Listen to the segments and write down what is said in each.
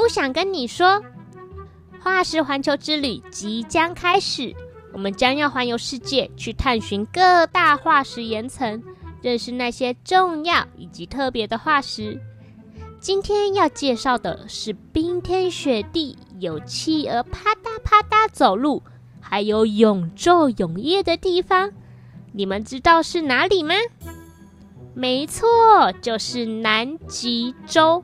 不想跟你说，化石环球之旅即将开始，我们将要环游世界，去探寻各大化石岩层，认识那些重要以及特别的化石。今天要介绍的是冰天雪地，有企鹅啪嗒啪嗒走路，还有永昼永夜的地方。你们知道是哪里吗？没错，就是南极洲。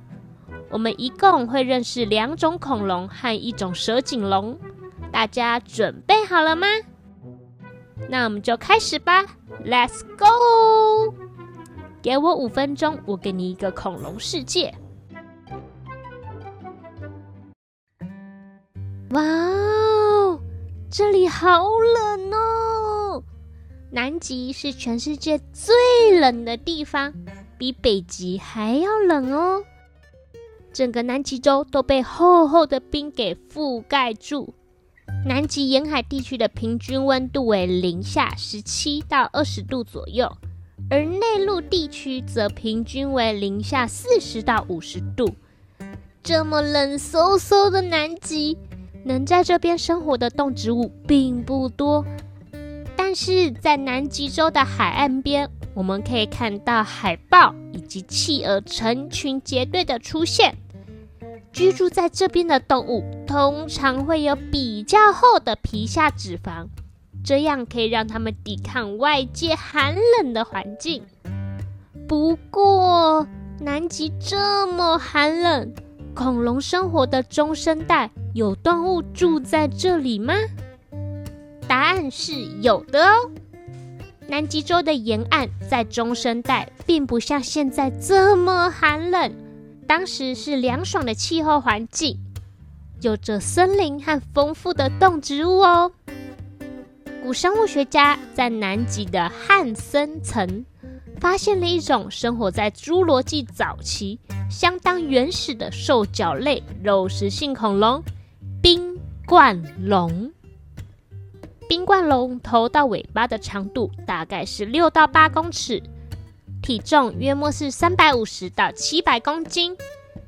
我们一共会认识两种恐龙和一种蛇颈龙，大家准备好了吗？那我们就开始吧，Let's go！给我五分钟，我给你一个恐龙世界。哇哦，这里好冷哦！南极是全世界最冷的地方，比北极还要冷哦。整个南极洲都被厚厚的冰给覆盖住。南极沿海地区的平均温度为零下十七到二十度左右，而内陆地区则平均为零下四十到五十度。这么冷飕飕的南极，能在这边生活的动植物并不多。但是在南极洲的海岸边，我们可以看到海豹以及企鹅成群结队的出现。居住在这边的动物通常会有比较厚的皮下脂肪，这样可以让它们抵抗外界寒冷的环境。不过，南极这么寒冷，恐龙生活的中生代有动物住在这里吗？答案是有的哦。南极洲的沿岸在中生代并不像现在这么寒冷。当时是凉爽的气候环境，有着森林和丰富的动植物哦。古生物学家在南极的汉森层发现了一种生活在侏罗纪早期、相当原始的兽脚类肉食性恐龙——冰冠龙。冰冠龙头到尾巴的长度大概是六到八公尺。体重约莫是三百五十到七百公斤，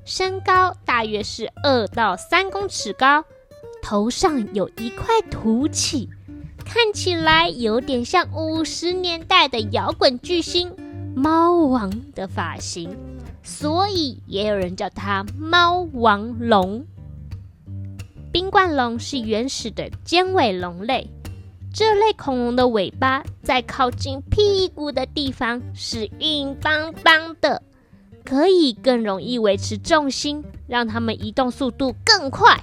身高大约是二到三公尺高，头上有一块凸起，看起来有点像五十年代的摇滚巨星猫王的发型，所以也有人叫它猫王龙。冰冠龙是原始的尖尾龙类。这类恐龙的尾巴在靠近屁股的地方是硬邦邦的，可以更容易维持重心，让它们移动速度更快。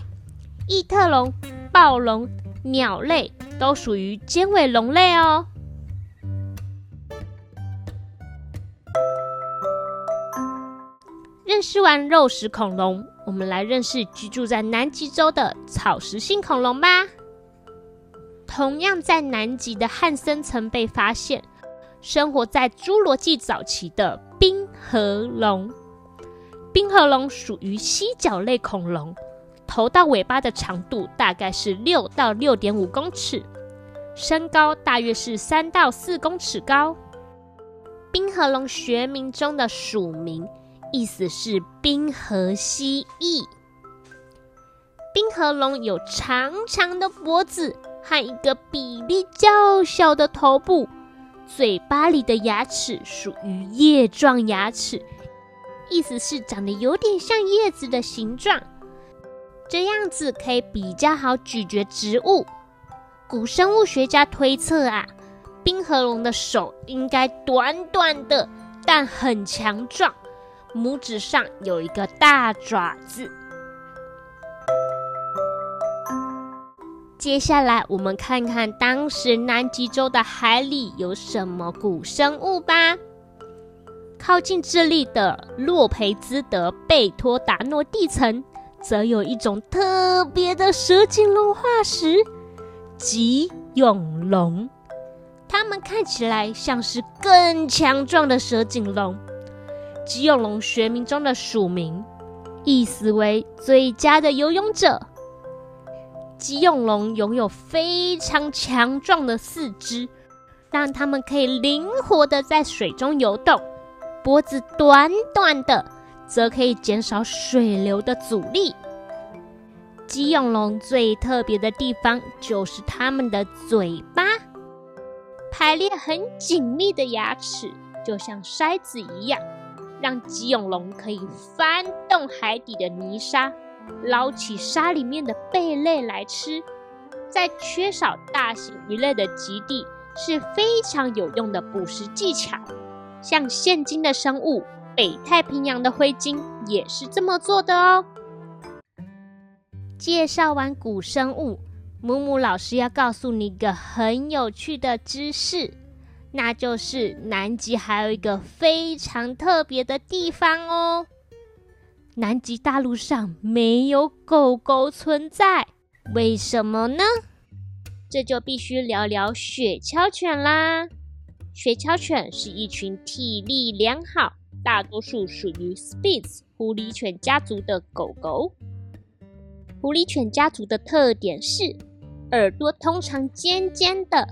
异特龙、暴龙、鸟类都属于尖尾龙类哦。认识完肉食恐龙，我们来认识居住在南极洲的草食性恐龙吧。同样在南极的汉森层被发现，生活在侏罗纪早期的冰河龙。冰河龙属于犀角类恐龙，头到尾巴的长度大概是六到六点五公尺，身高大约是三到四公尺高。冰河龙学名中的属名意思是冰河蜥蜴。冰河龙有长长的脖子。和一个比例较小的头部，嘴巴里的牙齿属于叶状牙齿，意思是长得有点像叶子的形状，这样子可以比较好咀嚼植物。古生物学家推测啊，冰河龙的手应该短短的，但很强壮，拇指上有一个大爪子。接下来，我们看看当时南极洲的海里有什么古生物吧。靠近智利的洛培兹德贝托达诺地层，则有一种特别的蛇颈龙化石——棘永龙。它们看起来像是更强壮的蛇颈龙。棘永龙学名中的属名，意思为最佳的游泳者。棘蛹龙拥有非常强壮的四肢，让它们可以灵活的在水中游动。脖子短短的，则可以减少水流的阻力。吉永龙最特别的地方就是它们的嘴巴，排列很紧密的牙齿，就像筛子一样，让吉永龙可以翻动海底的泥沙，捞起沙里面的贝类来吃。在缺少大型鱼类的极地，是非常有用的捕食技巧。像现今的生物，北太平洋的灰鲸也是这么做的哦。介绍完古生物，木木老师要告诉你一个很有趣的知识，那就是南极还有一个非常特别的地方哦。南极大陆上没有狗狗存在，为什么呢？这就必须聊聊雪橇犬啦。雪橇犬是一群体力良好、大多数属于 Spitz 狐狸犬家族的狗狗。狐狸犬家族的特点是耳朵通常尖尖的，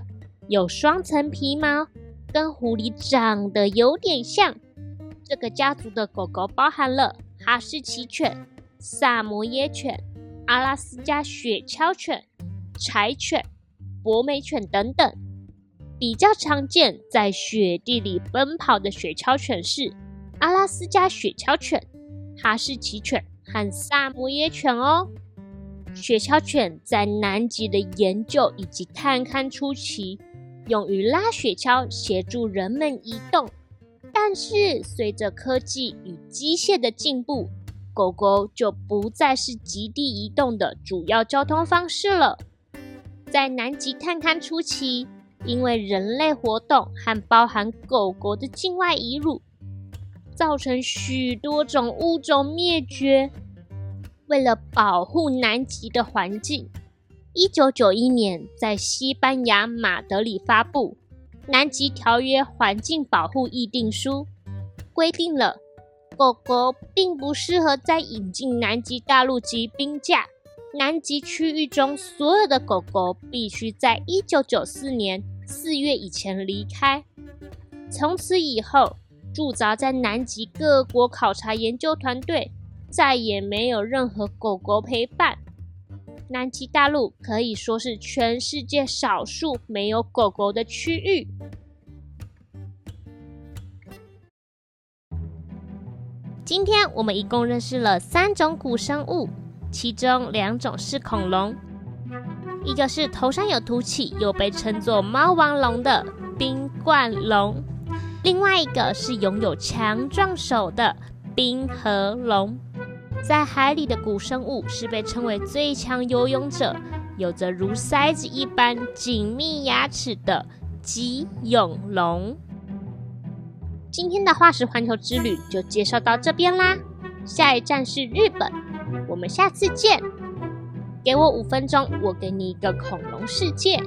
有双层皮毛，跟狐狸长得有点像。这个家族的狗狗包含了哈士奇犬、萨摩耶犬、阿拉斯加雪橇犬、柴犬、博美犬等等。比较常见在雪地里奔跑的雪橇犬是阿拉斯加雪橇犬、哈士奇犬和萨摩耶犬哦。雪橇犬在南极的研究以及探勘初期，用于拉雪橇协助人们移动。但是随着科技与机械的进步，狗狗就不再是极地移动的主要交通方式了。在南极探勘初期，因为人类活动和包含狗狗的境外移入，造成许多种物种灭绝。为了保护南极的环境，一九九一年在西班牙马德里发布《南极条约环境保护议定书》，规定了狗狗并不适合再引进南极大陆及冰架。南极区域中所有的狗狗必须在一九九四年四月以前离开。从此以后，驻扎在南极各国考察研究团队。再也没有任何狗狗陪伴。南极大陆可以说是全世界少数没有狗狗的区域。今天我们一共认识了三种古生物，其中两种是恐龙，一个是头上有凸起，又被称作猫王龙的冰冠龙，另外一个是拥有强壮手的冰河龙。在海里的古生物是被称为最强游泳者，有着如筛子一般紧密牙齿的棘永龙。今天的化石环球之旅就介绍到这边啦，下一站是日本，我们下次见。给我五分钟，我给你一个恐龙世界。